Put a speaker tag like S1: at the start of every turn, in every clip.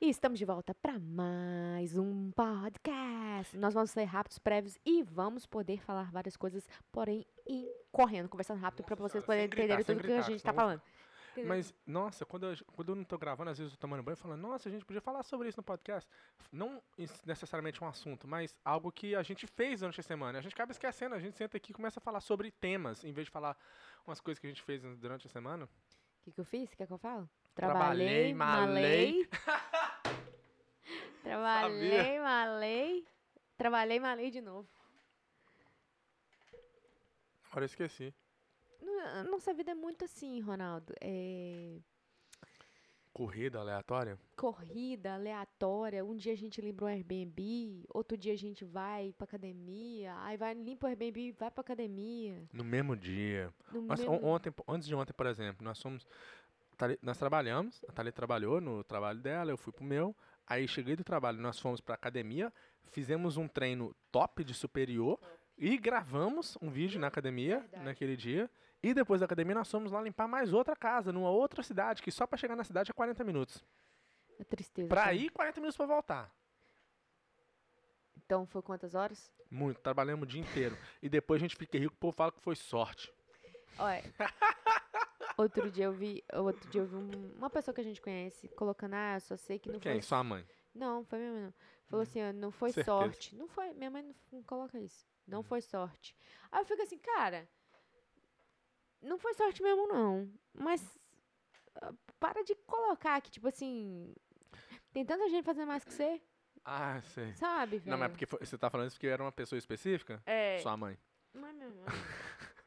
S1: E estamos de volta para mais um podcast. Nós vamos ser rápidos, prévios e vamos poder falar várias coisas, porém, correndo, conversando rápido para vocês poderem
S2: gritar,
S1: entender
S2: sem
S1: tudo que a
S2: gritar,
S1: gente tá
S2: senão-
S1: falando.
S2: Mas, nossa, quando eu, quando eu não tô gravando, às vezes eu tô tomando banho, falando, nossa, a gente podia falar sobre isso no podcast. Não necessariamente um assunto, mas algo que a gente fez durante a semana. A gente acaba esquecendo, a gente senta aqui e começa a falar sobre temas, em vez de falar umas coisas que a gente fez durante a semana.
S1: O que, que eu fiz? Quer que eu falo?
S2: Trabalhei,
S1: malei. Trabalhei, malei. Trabalhei, malei de novo.
S2: Agora eu esqueci.
S1: No- Nossa vida é muito assim, Ronaldo. É
S2: Corrida aleatória?
S1: corrida aleatória. Um dia a gente limpa um Airbnb, outro dia a gente vai pra academia, aí vai limpa o Airbnb e vai pra academia.
S2: No mesmo dia.
S1: No
S2: Nós,
S1: mesmo-
S2: on- ontem, antes de ontem, por exemplo, nós fomos. Thali- Nós trabalhamos, a Thalia trabalhou no trabalho dela, eu fui pro meu. Aí cheguei do trabalho, nós fomos pra academia, fizemos um treino top de superior e gravamos um vídeo na academia
S1: Verdade.
S2: naquele dia. E depois da academia nós fomos lá limpar mais outra casa, numa outra cidade, que só pra chegar na cidade é 40 minutos.
S1: É tristeza.
S2: Pra ir, 40 minutos pra voltar.
S1: Então foi quantas horas?
S2: Muito, trabalhamos o dia inteiro. E depois a gente fica rico, o povo fala que foi sorte.
S1: Olha. outro dia eu vi, outro dia eu vi um- uma pessoa que a gente conhece colocando, ah, eu só sei que não
S2: Quem?
S1: foi
S2: Sua mãe.
S1: Não, foi minha mãe não. Falou assim, ó, não foi
S2: Certeza.
S1: sorte. Não foi, minha mãe não, não coloca isso. Não foi sorte. Aí eu fico assim, cara, não foi sorte mesmo não. Mas ah, para de colocar que, tipo assim, tem tanta gente fazendo mais que você,
S2: Ah, sei.
S1: sabe, velho?
S2: Não, mas porque foi- você tá falando isso porque era uma pessoa específica?
S1: É,
S2: Sua mãe.
S1: não é minha mãe.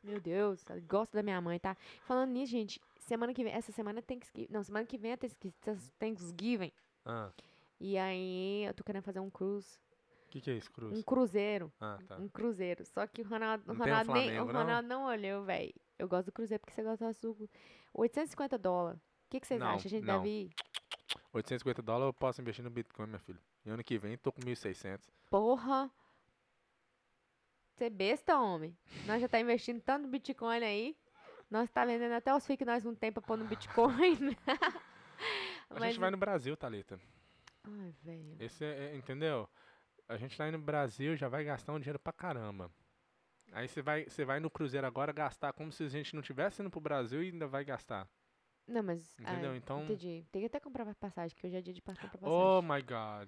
S1: Meu Deus, ela gosta da minha mãe, tá? Falando nisso, gente, semana que vem, essa semana é Thanksgiving. Não, semana que vem é Thanksgiving.
S2: Ah,
S1: E aí eu tô querendo fazer um cruise.
S2: o que, que é isso, Cruz?
S1: Um cruzeiro.
S2: Ah, tá.
S1: Um cruzeiro. Só que o Ronaldo, o
S2: Não tem um
S1: Ronaldo, nem, o
S2: Flamengo, não?
S1: Ronaldo não olhou, velho. Eu gosto do cruzeiro porque você gosta do açúcar. 850 dólares. O que, que vocês
S2: Não,
S1: acham? A gente
S2: não.
S1: deve ir?
S2: 850 dólares eu posso investir no Bitcoin, minha filha. E ano que vem tô com 1.600.
S1: Porra! Você é besta, homem. Nós já tá investindo tanto Bitcoin aí. Nós tá vendendo até os que nós não tem pra pôr no Bitcoin.
S2: A
S1: Mas-
S2: gente vai no Brasil, Thalita.
S1: Ai, velho.
S2: Esse é, é- entendeu? A gente tá indo no Brasil, já vai gastar um dinheiro pra caramba. Aí você vai, você vai no Cruzeiro agora gastar como se a gente não tivesse indo pro Brasil e ainda vai gastar.
S1: Não, mas.
S2: Entendeu?
S1: ai,
S2: Então-
S1: Entendi. Tem que até comprar passagem, que hoje é dia de passar pra passagem.
S2: Oh my god.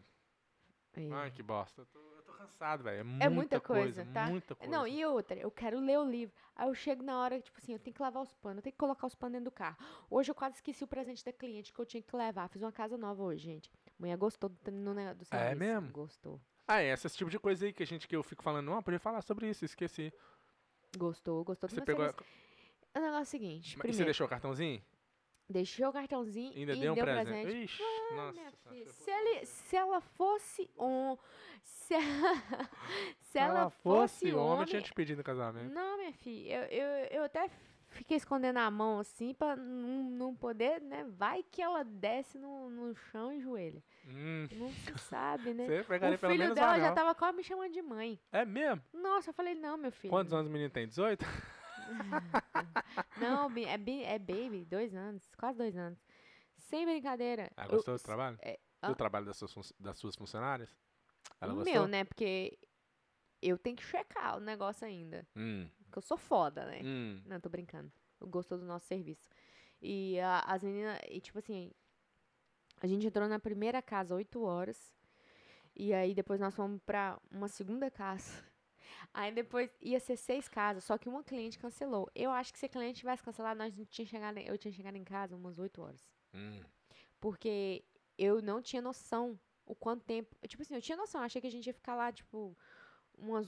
S1: É.
S2: Ai, que bosta. Eu tô cansado, velho. É
S1: É
S2: muita,
S1: muita coisa, tá?
S2: Muita coisa.
S1: Não, e outra, eu quero ler o livro. Aí eu chego na hora, tipo assim, eu tenho que lavar os panos, eu tenho que colocar os panos dentro do carro. Hoje eu quase esqueci o presente da cliente que eu tinha que levar. Fiz uma casa nova hoje, gente. Mulher gostou do, no, negócio do serviço.
S2: mesmo?
S1: Gostou.
S2: Ah, é, esse tipo de coisa aí que a gente que eu fico falando, não, podia falar sobre isso, esqueci.
S1: Gostou, gostou do
S2: Você pegou.
S1: serviço. O negócio é o seguinte,
S2: Mas e você
S1: primeiro,
S2: deixou o cartãozinho?
S1: Deixou o cartãozinho
S2: Ainda
S1: e
S2: deu um presente.
S1: presente.
S2: Ixi, nossa. Senhora.
S1: filha, se, ele, se ela fosse um. Se, ela- se
S2: Se
S1: ela fosse
S2: homem, eu
S1: homem.
S2: tinha te pedido casamento.
S1: Não, minha filha, eu, eu, eu até fiquei escondendo a mão assim pra não, não poder, né? Vai que ela desce no, no chão e joelha.
S2: Hum,
S1: Não se sabe, né?
S2: você pegaria
S1: o
S2: pelo
S1: filho
S2: menos
S1: dela já tava quase me chamando de mãe.
S2: É mesmo?
S1: Nossa, eu falei, não, meu filho.
S2: Quantos anos o menino tem? 18?
S1: Não, é, é baby, dois anos, quase dois anos. Sem brincadeira.
S2: Ah,
S1: Eu-
S2: gostou do trabalho?
S1: é,
S2: Do
S1: ah.
S2: trabalho das suas, das suas funcionárias? Ela gostou?
S1: meu, né? Porque eu tenho que checar o negócio ainda.
S2: Hum,
S1: Porque eu sou foda, né?
S2: hum.
S1: Não, tô brincando. Eu gostou do nosso serviço. E a- as meninas, e tipo assim, a gente entrou na primeira casa 8 horas. E aí depois nós fomos pra uma segunda casa. Aí depois ia ser seis casas, só que uma cliente cancelou. Eu acho que se a cliente tivesse cancelado, nós tinha chegado, eu tinha chegado em casa umas 8 horas.
S2: hum.
S1: Porque eu não tinha noção o quanto tempo. Tipo assim, eu tinha noção, eu achei que a gente ia ficar lá, tipo, umas.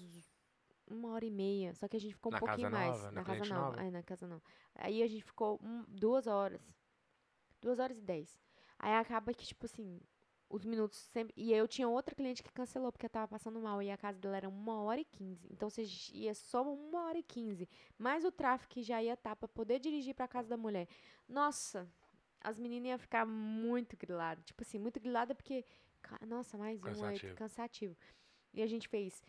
S1: Uma hora e meia. Só que a gente ficou um
S2: Na
S1: pouquinho
S2: casa
S1: mais.
S2: nova? Na
S1: na casa nova.
S2: nova?
S1: É, na casa não. Aí a gente ficou um- duas horas. Duas horas e dez. Aí acaba que, tipo assim, os minutos sempre. E eu tinha outra cliente que cancelou porque tava passando mal. E a casa dela era uma hora e quinze. Então você ia só uma hora e quinze. Mais o tráfego que já ia estar pra poder dirigir pra casa da mulher. Nossa, as meninas iam ficar muito griladas. Tipo assim, muito grilada porque. Nossa, mais um oito.
S2: Cansativo.
S1: Cansativo. E a gente fez.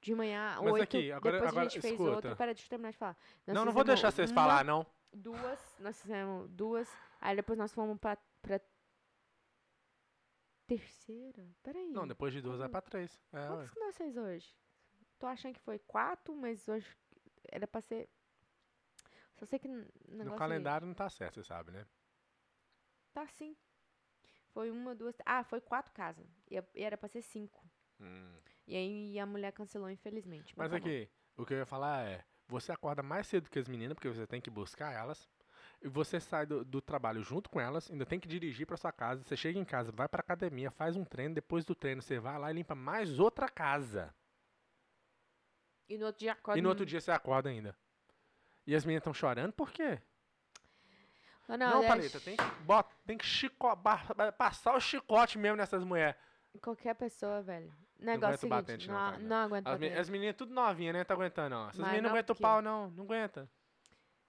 S1: De manhã,
S2: Mas
S1: oito.
S2: aqui, agora-
S1: depois
S2: agora,
S1: a gente fez
S2: escuta.
S1: outra. Pera, deixa eu terminar de falar. Nós
S2: Não, não vou deixar vocês
S1: uma,
S2: falar, não.
S1: Duas, nós fizemos duas. Aí depois nós fomos pra, pra terceira? Peraí.
S2: Não, depois de duas vai
S1: Quando-
S2: pra três. É, ué.
S1: Quantas que nós fez hoje? Tô achando que foi quatro, mas hoje era pra ser. Só sei que
S2: No
S1: aí
S2: calendário não tá certo, você sabe, né?
S1: Tá sim. Foi uma, duas. Ah, foi quatro casas. E era pra ser cinco.
S2: Hum.
S1: E aí a mulher cancelou, infelizmente.
S2: Mas
S1: tá bom.
S2: aqui, o que eu ia falar é, você acorda mais cedo que as meninas, porque você tem que buscar elas. E você sai do, do trabalho junto com elas, ainda tem que dirigir pra sua casa. Você chega em casa, vai pra academia, faz um treino, depois do treino você vai lá e limpa mais outra casa.
S1: E no outro dia acorda.
S2: E no outro dia você acorda ainda. E as meninas estão chorando por quê?
S1: Ah,
S2: Não,
S1: é
S2: Paleta, tem que, bota, tem que chico, passar o chicote mesmo nessas mulheres.
S1: Qualquer pessoa, velho. Negócio seguinte,
S2: batente, não,
S1: não, não aguento
S2: As, as meninas tudo novinhas, né? Tá aguentando, não. Essas meninas não
S1: não
S2: aguentam o pau, não. Não aguenta.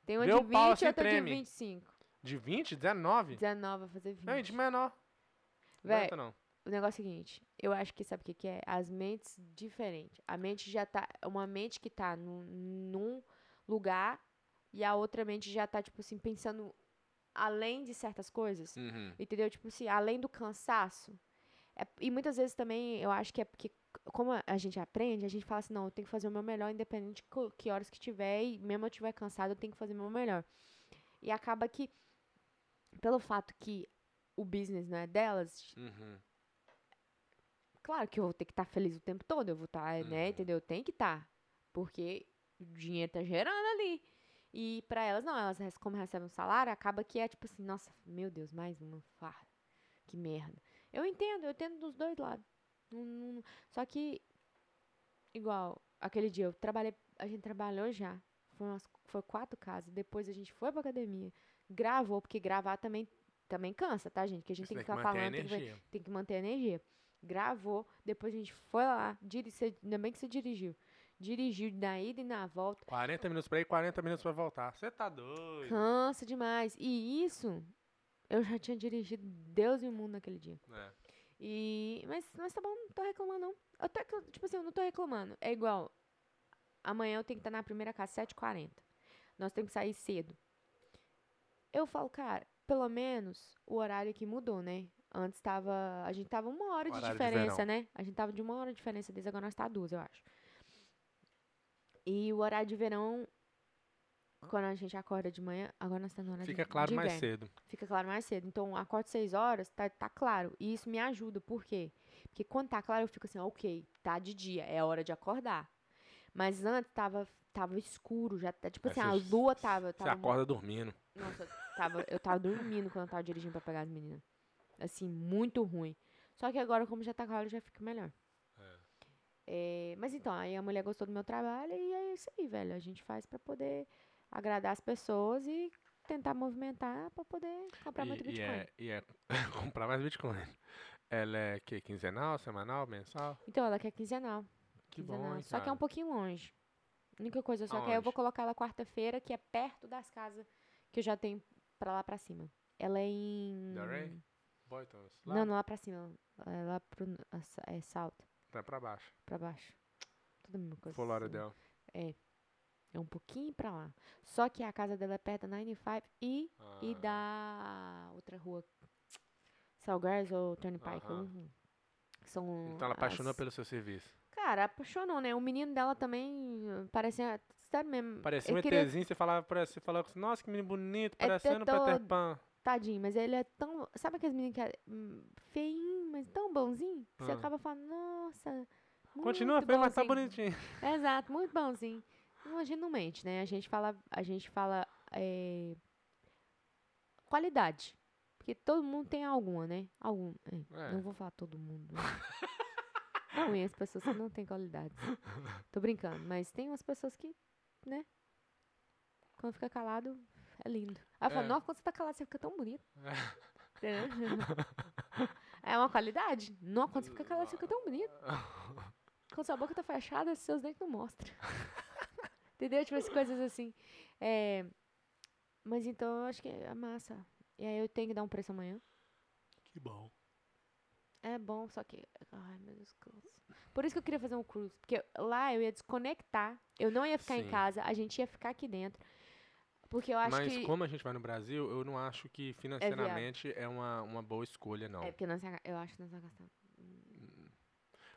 S1: Tem uma
S2: vê
S1: de
S2: o pau
S1: 20
S2: assim,
S1: e outra de
S2: treme.
S1: 25.
S2: De 20, 19?
S1: 19 vai fazer 20.
S2: Não, de menor.
S1: Véi,
S2: não.
S1: o negócio é o seguinte, eu acho que sabe o que, que é? As mentes diferentes. A mente já tá. Uma mente que tá num, num lugar e a outra mente já tá, tipo assim, pensando além de certas coisas.
S2: Uhum.
S1: Entendeu? Tipo assim, além do cansaço. É- e muitas vezes também eu acho que é porque, como a- gente aprende, a gente fala assim, não, eu tenho que fazer o meu melhor, independente de que horas que tiver, e mesmo eu estiver cansado, eu tenho que fazer o meu melhor. E acaba que, pelo fato que o business não é delas,
S2: Uhum.
S1: claro que eu vou ter que estar feliz o tempo todo, eu vou estar, né,
S2: Uhum.
S1: entendeu? Tem que estar, porque o dinheiro tá gerando ali. E pra elas, não, elas como recebem um salário, acaba que é tipo assim, nossa, meu Deus, mais uma farda. Que merda. Eu entendo, eu entendo dos dois lados. Não- não- só que, igual, aquele dia eu trabalhei, a gente trabalhou já. Foi, umas, foi quatro casas. Depois a gente foi pra academia, gravou, porque gravar também, também cansa, tá, gente? Que a gente tem que
S2: tem que
S1: ficar falando, tem que, tem que manter a energia. Gravou, depois a gente foi lá, diri, você- ainda bem que você dirigiu. Dirigiu na ida e na volta.
S2: 40 minutos pra ir, 40 minutos pra voltar. Você tá doido.
S1: Cansa demais. E isso, eu já tinha dirigido Deus e o mundo naquele dia.
S2: É.
S1: E, mas, mas tá bom, não tô reclamando, não. Eu- tipo assim, eu não tô reclamando. É igual, amanhã eu tenho que estar na primeira casa, 7h40. Nós temos que sair cedo. Eu falo, cara, pelo menos o horário aqui mudou, né? Antes tava, a gente tava uma hora de
S2: de
S1: diferença,
S2: verão.
S1: né? A gente tava de uma hora de diferença desde agora nós tá duas, eu acho. E o horário de verão, quando a gente acorda de manhã, agora nós estamos horário
S2: Fica
S1: de,
S2: claro
S1: de
S2: mais cedo.
S1: Fica claro mais cedo. Então, acordo 6 horas, tá, tá claro. E isso me ajuda. Por quê? Porque quando tá claro, eu fico assim, ok, tá de dia, é hora de acordar. Mas antes tava, tava escuro, já tá, tipo assim, a lua tava.
S2: Você
S1: tava
S2: acorda dormindo.
S1: Nossa, eu tava, eu tava dormindo quando eu tava dirigindo pra pegar as meninas. Assim, muito ruim. Só que agora, como já tá claro, já fica melhor. É, mas então, aí a mulher gostou do meu trabalho e é isso aí, velho. A gente faz pra poder agradar as pessoas e tentar movimentar pra poder comprar muito
S2: E, e,
S1: Bitcoin.
S2: é, e é comprar mais Bitcoin. Ela é que quinzenal, semanal, mensal?
S1: Então, ela quer quinzenal.
S2: Que
S1: quinzenal.
S2: bom, hein,
S1: Só que é um pouquinho longe. Única coisa, só que aí eu vou
S2: Aonde?
S1: colocar ela quarta-feira, que é perto das casas que eu já tenho pra lá pra cima. Ela é em.
S2: Delray? Boytons. Lá,
S1: Não, não lá pra cima. É lá pro. É salto,
S2: Tá pra baixo.
S1: pra baixo. Tudo a mesma coisa.
S2: Fort Lauderdale.
S1: É um pouquinho pra lá. Só que a casa dela é perto da 95 e, e
S2: Ah,
S1: da outra rua. Salgars ou Turnpike. São
S2: Então ela apaixonou
S1: as-
S2: pelo seu serviço.
S1: Cara, apaixonou, né? O menino dela também uh, parecia. Sério mesmo.
S2: Parecia um
S1: queria-
S2: ETzinho, você falava, você falava assim, nossa, que menino bonito,
S1: É
S2: parecendo o
S1: teto-
S2: Peter Pan.
S1: Tadinho, mas ele é tão. Sabe aqueles meninos que é hum, feinho, mas tão bonzinho? Que Você
S2: Ah.
S1: acaba falando, nossa.
S2: Continua feio, mas tá
S1: bonzinho."
S2: bonitinho.
S1: Exato, muito bonzinho. Não, a gente não mente, né? A gente fala. A gente fala. é, qualidade. Porque todo mundo tem alguma, né? Algum. é,
S2: É.
S1: Não vou falar todo mundo. né? Não conheço pessoas que não têm qualidades. Tô brincando, mas tem umas pessoas que, né? Quando fica calado, é lindo. Aí eu falo,
S2: É.
S1: nossa, quando você tá calado, você fica tão bonito. É uma qualidade. Não, quando você fica calado, você fica tão bonito. Quando sua boca tá fechada, seus dentes não mostram. Entendeu? Tipo, as coisas assim. É, Mas então, eu acho que é massa. E aí eu tenho que dar um preço amanhã.
S2: Que bom.
S1: É bom, só que. Ai, meu Deus. Por isso que eu queria fazer um cruise. Porque lá eu ia desconectar. Eu não ia ficar em
S2: Sim.
S1: casa, a gente ia ficar aqui dentro. Porque eu acho
S2: Mas
S1: que.
S2: como a gente vai no Brasil, eu não acho que financeiramente é, uma, uma boa escolha, não.
S1: É, porque nós, eu acho que nós vamos gastar.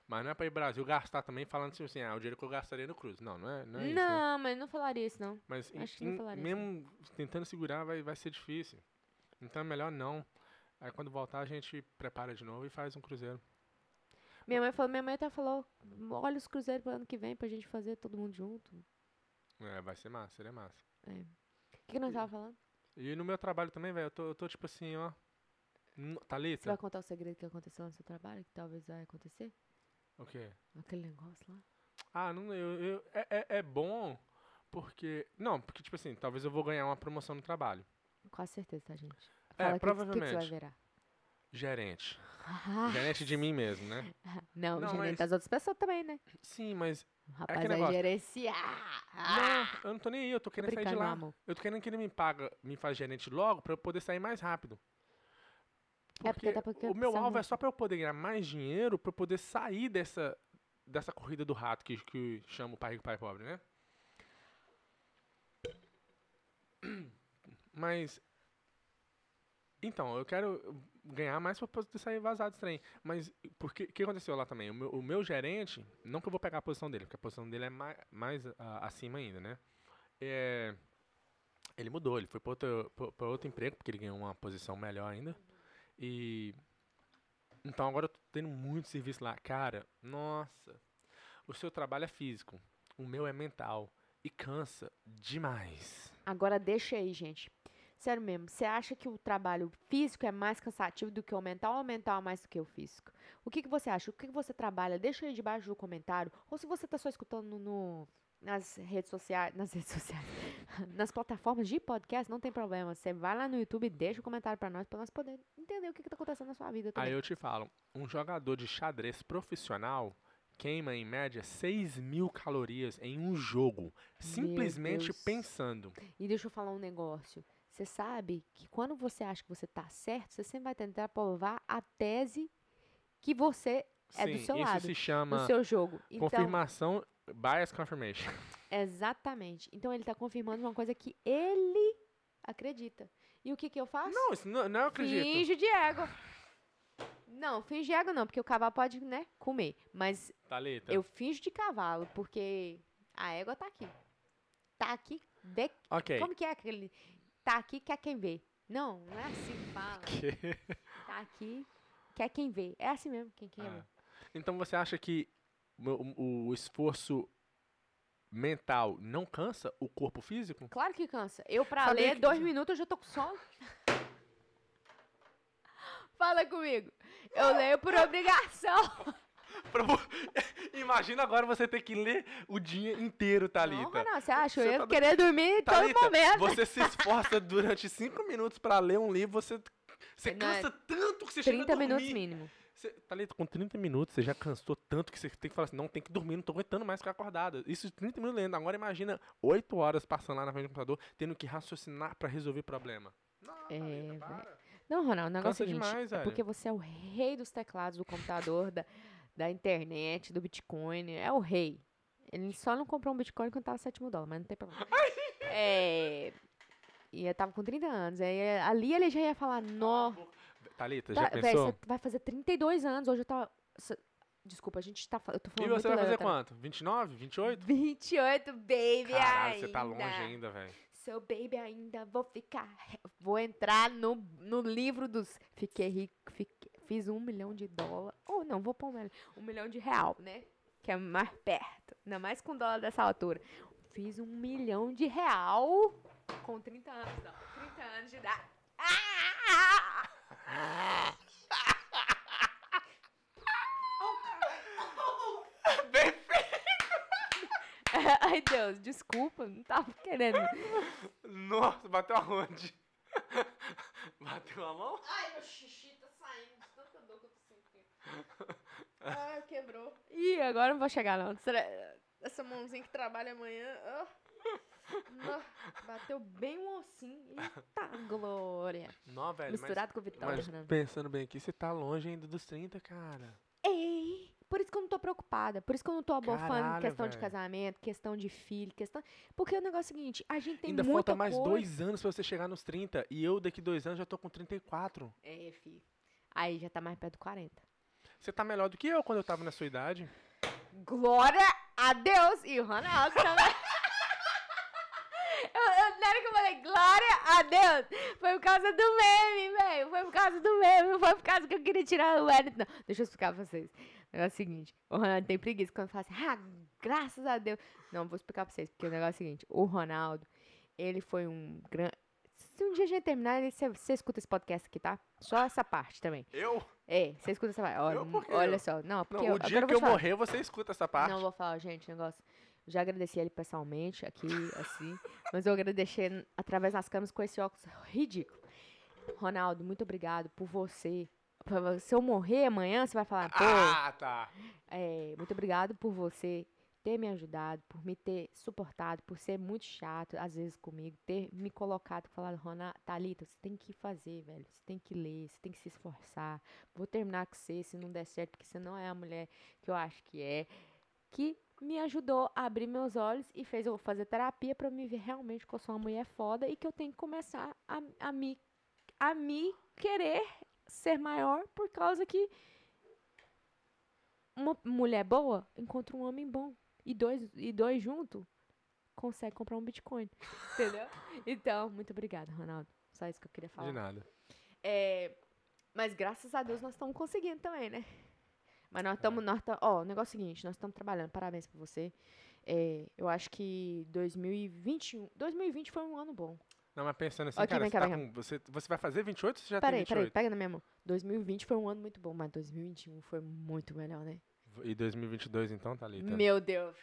S2: Mas não é pra ir Brasil gastar também falando assim, assim, ah, o dinheiro que eu gastaria no cruze. Não, não é, não é isso, né?
S1: Não, mas não falaria isso, não.
S2: Mas em-
S1: acho que não
S2: em-
S1: falaria
S2: mesmo tentando segurar vai, vai ser difícil. Então é melhor não. Aí quando voltar a gente prepara de novo e faz um cruzeiro.
S1: Minha mãe falou, minha mãe até falou, olha os cruzeiros pro ano que vem pra gente fazer todo mundo junto. O
S2: É, vai ser massa, seria massa.
S1: que, que nós tava falando?
S2: E no meu trabalho também, velho, eu tô, eu tô tipo assim, ó. n-
S1: Você
S2: Thalita?
S1: vai contar o segredo que aconteceu no seu trabalho, que talvez vai acontecer?
S2: O quê?
S1: Aquele negócio lá.
S2: Ah, não, eu, eu, é, é, é bom porque. Não, porque, tipo assim, talvez eu vou ganhar uma promoção no trabalho.
S1: Quase certeza, tá, gente?
S2: É,
S1: Fala, o que o que que você vai
S2: provavelmente.
S1: virar?
S2: Gerente. Gerente de mim mesmo, né?
S1: não,
S2: Não,
S1: gerente
S2: mas-
S1: das outras pessoas também, né?
S2: Sim, mas.
S1: O rapaz
S2: aquele
S1: vai
S2: negócio.
S1: gerenciar.
S2: Não, eu não tô nem aí, eu tô
S1: Tô
S2: querendo sair de lá. Eu tô querendo que ele me paga, me faz gerente logo pra eu poder sair mais rápido.
S1: É, porque tá porque
S2: o meu alvo é só pra eu poder ganhar mais dinheiro, pra eu poder sair dessa, dessa corrida do rato que, que chama o pai rico, pai pobre, né? Mas. Então, eu quero ganhar mais pra poder sair vazado desse trem. Mas o que, que aconteceu lá também? O meu, o meu gerente, não que eu vou pegar a posição dele, porque a posição dele é mais, mais ah, acima ainda, né? É, ele mudou, ele foi para outro, pra- pra outro emprego, porque ele ganhou uma posição melhor ainda. E. Então agora eu tô tendo muito serviço lá. Cara, nossa. O seu trabalho é físico, o meu é mental. E cansa demais.
S1: Agora deixa aí, gente. Sério mesmo, você acha que o trabalho físico é mais cansativo do que o mental ou o mental é mais do que o físico? O que, que você acha? O que, que você trabalha? Deixa aí debaixo do comentário. Ou se você tá só escutando no, nas redes sociais, nas redes sociais, nas plataformas de podcast, não tem problema. Você vai lá no YouTube e deixa o comentário pra nós, pra nós poder entender o que, que tá acontecendo na sua vida também.
S2: Aí eu te falo, um jogador de xadrez profissional queima em média 6 mil calorias em um jogo. Simplesmente pensando.
S1: E deixa eu falar um negócio. Você sabe que quando você acha que você tá certo, você sempre vai tentar provar a tese que você É do
S2: Sim,
S1: seu
S2: isso
S1: lado,
S2: se chama
S1: seu jogo. Então,
S2: confirmação, bias confirmation.
S1: exatamente. Então ele tá confirmando uma coisa que ele acredita. E o que que eu faço?
S2: Não, isso não, não acredito.
S1: Finge de ego. Não, finge de ego não, porque o cavalo pode, né, comer. Mas
S2: Thalita,
S1: eu finjo de cavalo, porque a égua tá aqui. Tá aqui, vê.
S2: ok.
S1: Como que é aquele? Tá aqui, quer quem vê. Não, não é assim que fala. Tá aqui, quer quem vê. É assim mesmo, quem quer.
S2: Ah. Então você acha que o, o- o esforço mental não cansa o corpo físico?
S1: Claro que cansa. Eu, pra
S2: Sabia
S1: ler
S2: que-
S1: dois minutos, eu já tô com sono. Fala comigo. Eu leio por obrigação.
S2: Imagina agora você ter que ler o dia inteiro,
S1: Não,
S2: Thalita.
S1: Renan, você acha?
S2: Você
S1: Eu ia
S2: tá do-
S1: querer dormir em todo
S2: Thalita,
S1: momento.
S2: você se esforça durante cinco minutos pra ler um livro, você, você
S1: Não, é
S2: cansa tanto que você chega a
S1: 30
S2: dormir.
S1: minutos mínimo.
S2: Você, Thalita, com 30 minutos você já cansou tanto que você tem que falar assim, não, tem que dormir, não tô aguentando mais ficar acordada. Isso 30 minutos lendo. Agora imagina 8 horas passando lá na frente do computador, tendo que raciocinar pra resolver problema. Não,
S1: É,
S2: Thalita, para.
S1: Não, Ronaldo, o negócio
S2: Cansa
S1: é o seguinte.
S2: demais,
S1: é porque você é o rei dos teclados, do computador, da, da internet, do Bitcoin. É o rei. Ele só não comprou um Bitcoin quando tava 7 mil dólares, mas não tem problema. É... E eu tava com 30 anos. Aí ali ele já ia falar, nó.
S2: Thalita,
S1: Tá,
S2: já pensou?
S1: você vai fazer 32 anos. Hoje eu tava. Desculpa, a gente tá. Eu tô
S2: E
S1: falando
S2: você
S1: muito
S2: vai fazer
S1: lenta.
S2: quanto? 29? 28?
S1: 28, baby,
S2: Caralho,
S1: ainda.
S2: você tá longe ainda, velho.
S1: Seu baby ainda, vou ficar. Vou entrar no, no livro dos. Fiquei rico, fiquei- fiz um milhão de dólar. Ou não, vou pôr um, um milhão de real, né? Que é mais perto. Ainda mais com dólar dessa altura. Fiz um milhão de real com 30 anos, não. 30 anos de idade. Ah!
S2: Bem
S1: Ai, Deus, desculpa, não tava querendo.
S2: Nossa, bateu aonde? bateu a mão?
S1: Ai, meu xixi tá saindo de tanta dor que eu tô sentindo. Ai, quebrou. Ih, agora não vou chegar não. Essa mãozinha que trabalha amanhã. ah. Bateu bem um ossinho. Eita, glória.
S2: Não, velho, mas,
S1: Misturado com o Vitória,
S2: mas
S1: Fernando.
S2: pensando bem aqui, você tá longe ainda dos 30, cara.
S1: Ei, Por isso que eu não tô preocupada. Por isso que eu não tô abofando questão de
S2: velho.
S1: casamento, questão de filho, questão. Porque o negócio é o seguinte, a gente tem
S2: Ainda
S1: muita
S2: falta mais
S1: coisa.
S2: dois anos pra você chegar nos 30. E eu, daqui dois anos, já tô com 34.
S1: É, filho. Aí já tá mais perto do 40.
S2: Você tá melhor do que eu quando eu tava na sua idade.
S1: Glória a Deus! E o Ronaldo também. eu, eu, na hora que eu falei glória a Deus, foi por causa do meme, velho. Foi por causa do meme, não foi por causa que eu queria tirar o Wellington. Não, deixa eu explicar pra vocês. O negócio é o seguinte: o Ronaldo tem preguiça quando fala assim, ah, graças a Deus. Não, vou explicar pra vocês, porque o negócio é o seguinte: o Ronaldo, ele foi um grande. Se um dia a gente terminar, você escuta esse podcast aqui, tá? Só essa parte também.
S2: Eu?
S1: É, você escuta essa parte. Olha,
S2: Eu
S1: olha só. Não, porque
S2: Não,
S1: eu,
S2: o dia
S1: agora
S2: que
S1: eu
S2: eu
S1: falar.
S2: morrer, você escuta essa parte.
S1: Não vou falar, gente, negócio. Já agradeci ele pessoalmente, aqui, assim. mas eu agradeci através das câmeras com esse óculos ridículo. Ronaldo, muito obrigado por você. Se eu morrer amanhã, você vai falar, pô,
S2: Ah, tá.
S1: é, muito obrigado por você ter me ajudado, por me ter suportado, por ser muito chato, às vezes, comigo, ter me colocado e falado, Ronaldo, Thalita, você tem que fazer, velho. Você tem que ler, você tem que se esforçar. Vou terminar com você se não der certo, porque você não é a mulher que eu acho que é. Que me ajudou a abrir meus olhos e fez eu fazer terapia pra eu me ver realmente que eu sou uma mulher foda e que eu tenho que começar a, a, me, a me querer ser maior por causa que uma mulher boa encontra um homem bom. E dois, e dois juntos consegue comprar um Bitcoin. Entendeu? Então, muito obrigada, Ronaldo. Só isso que eu queria falar.
S2: De nada.
S1: É, mas graças a Deus nós estamos conseguindo também, né? Mas nós estamos. nós tam- Ó, o negócio é o seguinte, nós estamos trabalhando. Parabéns pra você. É, eu acho que 2021. 2020 foi um ano bom.
S2: Não, mas pensando assim,
S1: Aqui,
S2: cara,
S1: vem
S2: você,
S1: cá,
S2: tá
S1: vem
S2: com, você, você vai fazer 28 ou você já
S1: Peraí,
S2: tem
S1: peraí,
S2: 28?
S1: pega na minha mão. 2020 foi um ano muito bom, mas 2021 foi muito melhor, né?
S2: E 2022 então, Thalita?
S1: Meu Deus.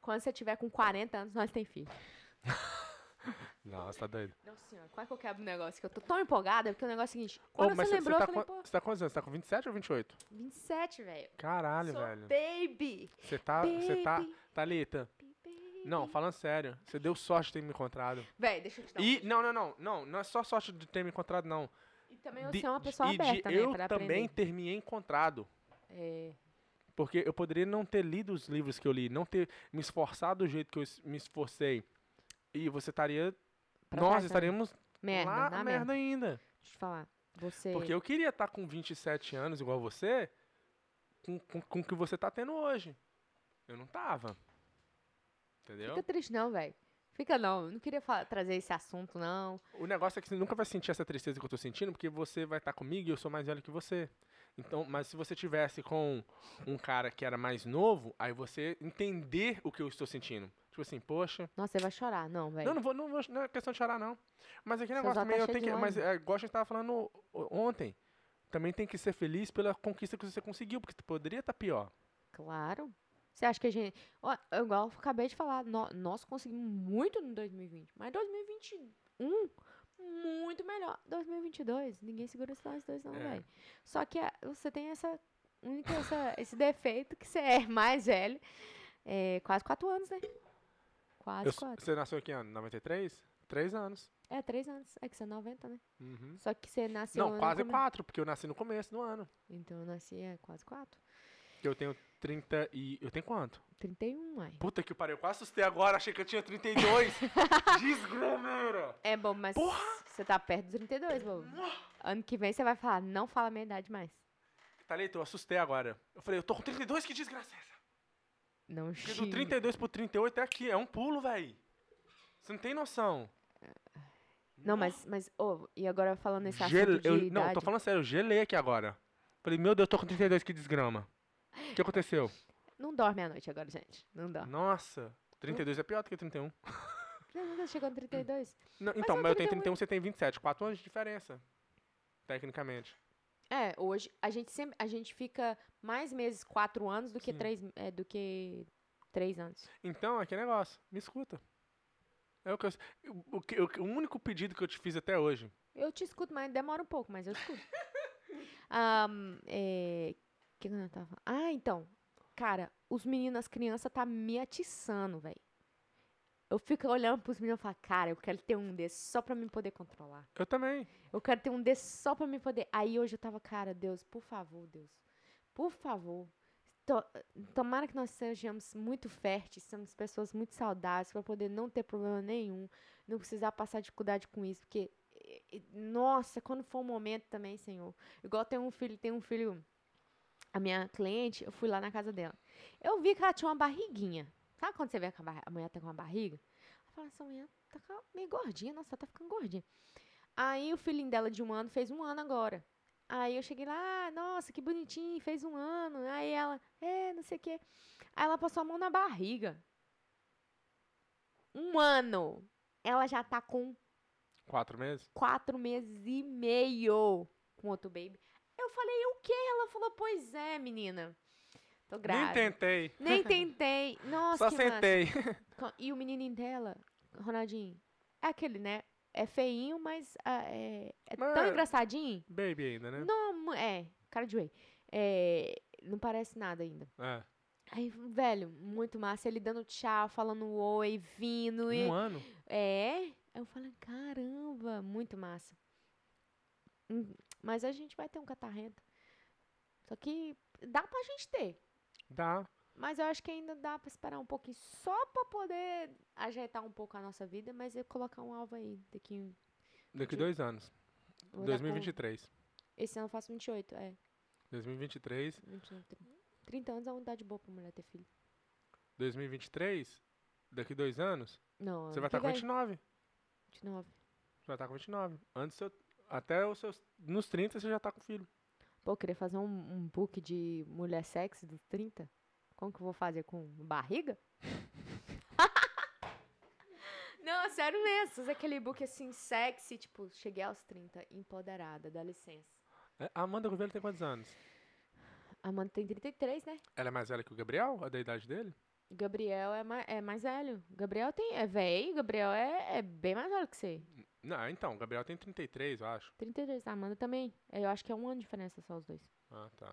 S1: Quando você tiver com 40 anos, nós tem filho.
S2: Não, você tá doido.
S1: Nossa senhora, quase que eu quebro o negócio, que eu tô tão empolgada, porque o negócio é o seguinte. Quando
S2: mas
S1: você
S2: você
S1: lembrou,
S2: tá
S1: eu falei,
S2: você tá com quantos anos? Você tá com 27 ou 28?
S1: 27, velho.
S2: Caralho,
S1: Sou
S2: velho.
S1: baby.
S2: Você tá, você tá. Thalita, não, falando sério, você deu sorte de ter me encontrado.
S1: Véi, deixa eu te dar um
S2: E,
S1: beijo.
S2: não, não, não, não, não é só sorte de ter me encontrado, não.
S1: E também
S2: De-
S1: você é uma
S2: de-
S1: pessoa
S2: e de
S1: aberta, né?
S2: eu
S1: Pra
S2: também
S1: aprender.
S2: ter me encontrado.
S1: É,
S2: Porque eu poderia não ter lido os livros que eu li, não ter me esforçado do jeito que eu es- me esforcei. E você estaria.
S1: pra
S2: nós
S1: trás também.
S2: estaríamos
S1: merda,
S2: lá
S1: na merda.
S2: merda ainda.
S1: Deixa eu te falar. Você.
S2: Porque eu queria estar com 27 anos igual você, com, com, com o que você tá tendo hoje. Eu não tava. Entendeu?
S1: Fica triste, não, velho. Fica não. Eu não queria falar- trazer esse assunto, não.
S2: O negócio é que você nunca vai sentir essa tristeza que eu tô sentindo, porque você vai estar comigo e eu sou mais velho que você. Então, mas se você tivesse com um cara que era mais novo, aí você entender o que eu estou sentindo. Tipo assim, poxa.
S1: Nossa, você vai chorar. Não, velho.
S2: Não, não vou, não vou, não é questão de chorar, não. Mas aquele
S1: Seus
S2: negócio também
S1: tá
S2: eu tenho que. Mas é, igual a gente tava falando ontem. Também tem que ser feliz pela conquista que você conseguiu, porque poderia estar pior.
S1: Claro. Você acha que a gente. Ó, igual eu acabei de falar, nó- nós conseguimos muito no 2020. Mas 2021, muito melhor. 2022, ninguém segura esses nós dois, não,
S2: É.
S1: velho. Só que ah, você tem essa, única, essa- esse defeito que você é mais velho. É, quase quatro anos, né? Quase
S2: Eu
S1: quatro.
S2: você nasceu aqui em ano? 93? Três anos.
S1: É, três anos. É que você é 90, né?
S2: Uhum.
S1: Só que você nasceu.
S2: Não, quase quatro, porque eu nasci no começo do ano.
S1: Então eu nasci é quase quatro.
S2: Eu tenho 30 e. Eu tenho quanto?
S1: 31, ai.
S2: Puta que pariu, eu quase assustei agora, achei que eu tinha 32. Desgrameira!
S1: É bom, mas
S2: Porra!
S1: você tá perto dos 32, bobo. Ano que vem você vai falar, não fala a minha idade mais.
S2: Thalita, eu assustei agora. Eu falei, eu tô com 32, que desgraça é essa?
S1: Não
S2: Porque do
S1: xingue.
S2: 32 pro 38 é aqui, é um pulo, véi. Você não tem noção.
S1: Não, mas, mas ô, e agora falando nesse
S2: Gel-
S1: assunto de
S2: eu,
S1: idade...
S2: não, tô falando sério, eu gelei aqui agora. Falei, meu Deus, eu tô com 32, que desgrama. O que aconteceu?
S1: Não dorme à noite agora, gente. Não dorme.
S2: Nossa, 32 é pior do que 31.
S1: Não, nunca chegou no 32.
S2: Não, então,
S1: é
S2: mas eu tenho
S1: 31.
S2: 31, você tem 27. 4 anos de diferença. Tecnicamente.
S1: É, hoje a gente sempre... A gente fica mais meses, quatro anos, do que
S2: Sim.
S1: três, é, do que três anos.
S2: Então, é que negócio. Me escuta. É o, que eu, o, que- o, o único pedido que eu te fiz até hoje.
S1: Eu te escuto, mas demora um pouco, mas eu escuto. Ahn, é, que eu tava falando? Ah, então. Cara, os meninos, as crianças tá me atiçando, velho. Eu fico olhando pros meninos e falo, cara, eu quero ter um desses só pra me poder controlar.
S2: Eu também.
S1: Eu quero ter um desses só pra me poder. Aí hoje eu tava, cara, Deus, por favor, Deus. Por favor. To- tomara que nós sejamos muito férteis, somos pessoas muito saudáveis para poder não ter problema nenhum, não precisar passar dificuldade com isso, porque nossa, quando for o momento também, Senhor. Igual tem um filho, tem um filho, a minha cliente, eu fui lá na casa dela. Eu vi que ela tinha uma barriguinha. Sabe quando você vê que a, mulher tá com uma barriga? Eu falei, essa mulher tá meio gordinha, nossa, ela tá ficando gordinha. Aí o filhinho dela de um ano fez um ano agora. Aí eu cheguei lá, ah, nossa, que bonitinho, fez um ano. Aí ela, é, não sei o quê. Aí ela passou a mão na barriga. Um ano. Ela já tá com
S2: Quatro meses?
S1: quatro meses e meio com outro baby. Eu falei, o quê? Ela falou, pois é, menina. Tô
S2: Nem
S1: grávida.
S2: tentei.
S1: Nem tentei. Nossa,
S2: Só
S1: que massa.
S2: sentei.
S1: Co- E o menininho dela, Ronaldinho, é aquele, né? É feinho, mas ah, é, é tão
S2: Mas-
S1: engraçadinho.
S2: Baby ainda, né?
S1: Não, é, cara de whey. É, não parece nada ainda.
S2: É.
S1: Aí, velho, muito massa. Ele dando tchau, falando oi, vindo. e-
S2: Um ano.
S1: É. Aí eu falei, caramba, muito massa. Hum, Mas a gente vai ter um catarrento. Só que dá pra gente ter.
S2: Dá.
S1: Mas eu acho que ainda dá pra esperar um pouquinho só pra poder ajeitar um pouco a nossa vida, mas eu colocar um alvo aí daqui.
S2: Daqui
S1: De-
S2: dois anos.
S1: vou dar
S2: 2023.
S1: com- Esse ano eu faço 28, é.
S2: 2023.
S1: 29, 30. 30 anos é uma idade boa pra mulher ter filho.
S2: 2023. Daqui dois anos.
S1: Não,
S2: Você vai
S1: que
S2: estar com
S1: vem.
S2: 29.
S1: 29.
S2: Você vai estar com 29. Antes, seu- até os seus. Nos 30 você já tá com filho.
S1: Pô, queria fazer um, um book de mulher sexy dos 30. Como que eu vou fazer com barriga? Não, sério mesmo. Fazer aquele book assim, sexy, tipo, cheguei aos 30, empoderada, dá licença.
S2: É, A Amanda Gouveia tem quantos anos?
S1: A Amanda tem 33, né?
S2: Ela é mais velha que o Gabriel? A da idade dele?
S1: Gabriel é mais, é mais velho. Gabriel tem, é velho, Gabriel é, é bem mais velho que você.
S2: Não, então, o Gabriel tem 33, eu acho.
S1: 33, a Amanda também. Eu acho que é um ano de diferença só os dois.
S2: Ah, tá.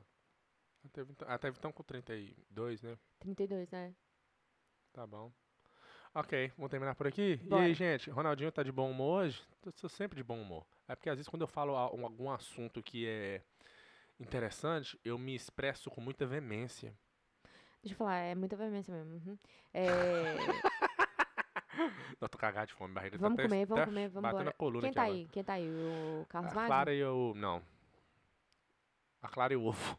S2: Ela teve, então- ela teve então com 32, né?
S1: 32, né?
S2: Tá bom. Ok, vamos terminar por aqui. E
S1: Bora.
S2: aí, gente, Ronaldinho tá de bom humor hoje? Eu sou sempre de bom humor. É porque às vezes quando eu falo um- algum assunto que é interessante, eu me expresso com muita veemência.
S1: Deixa eu falar, é muita veemência mesmo. uhum. É,
S2: Eu tô cagado de fome, barriga
S1: vamos
S2: tá até-
S1: comer, vamos
S2: tá
S1: comer, vamos
S2: batendo
S1: embora.
S2: a coluna
S1: Quem tá
S2: agora.
S1: aí? Quem tá aí? O Carlos
S2: A
S1: Magno?
S2: Clara e o... Não. A Clara e o ovo.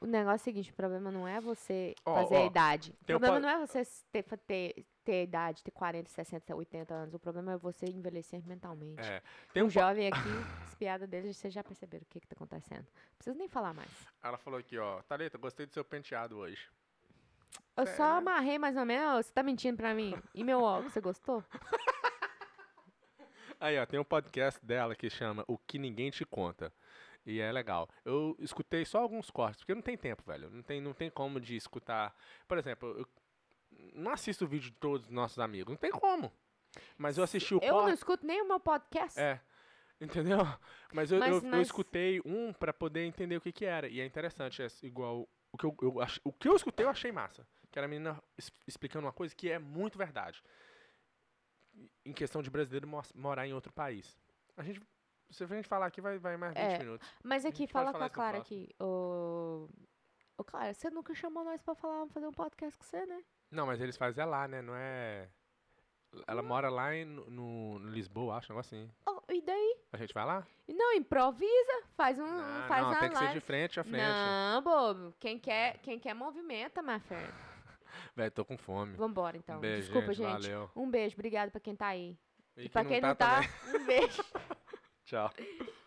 S1: O negócio é o seguinte, o problema não é você
S2: Ó,
S1: fazer a
S2: ó,
S1: idade. O
S2: tem
S1: problema
S2: po-
S1: não é você ter, ter, ter idade, ter 40, 60, 80 anos. O problema é você envelhecer mentalmente.
S2: É. Tem
S1: um
S2: um
S1: jovem aqui, as piadas dele, vocês já perceberam o que que tá acontecendo. Não preciso nem falar mais.
S2: Ela falou aqui, ó. Thalita, gostei do seu penteado hoje.
S1: Eu só amarrei mais ou menos. Você tá mentindo pra mim? E meu óculos, você gostou?
S2: Aí, ó, tem um podcast dela que chama O Que Ninguém Te Conta. E é legal. Eu escutei só alguns cortes, porque não tem tempo, velho. Não tem, não tem como de escutar. Por exemplo, eu não assisto o vídeo de todos os nossos amigos. Não tem como. Mas eu assisti o
S1: Eu não escuto nem o meu podcast.
S2: É. Entendeu? Mas eu,
S1: Mas-
S2: eu, eu escutei um pra poder entender o que que era. E é interessante, é igual. O que eu, eu ach- o que eu escutei eu achei massa. Que era a menina es- explicando uma coisa que é muito verdade. Em questão de brasileiro morar em outro país. A gente. Se a gente falar aqui, vai, vai mais 20
S1: É.
S2: minutos.
S1: Mas aqui,
S2: gente pode
S1: fala
S2: falar
S1: com a
S2: isso no
S1: Clara
S2: próximo.
S1: aqui. Ô, ô, Clara, você nunca chamou nós pra falar, fazer um podcast com você, né?
S2: Não, mas eles fazem é lá, né? Não é. Ela mora lá em, no, no Lisboa, acho, um negócio assim.
S1: Oh, e daí?
S2: A gente vai lá?
S1: Não, improvisa. Faz um.
S2: não,
S1: faz
S2: não
S1: uma
S2: tem que ser
S1: live.
S2: de frente a frente.
S1: Não, bobo. Quem quer, quem quer movimenta, my friend.
S2: Velho, tô com fome.
S1: Vambora, então.
S2: um beijo,
S1: Desculpa, gente.
S2: Valeu.
S1: Um beijo. Obrigado pra quem tá aí.
S2: E,
S1: E, pra quem não tá,
S2: também.
S1: um beijo.
S2: Tchau.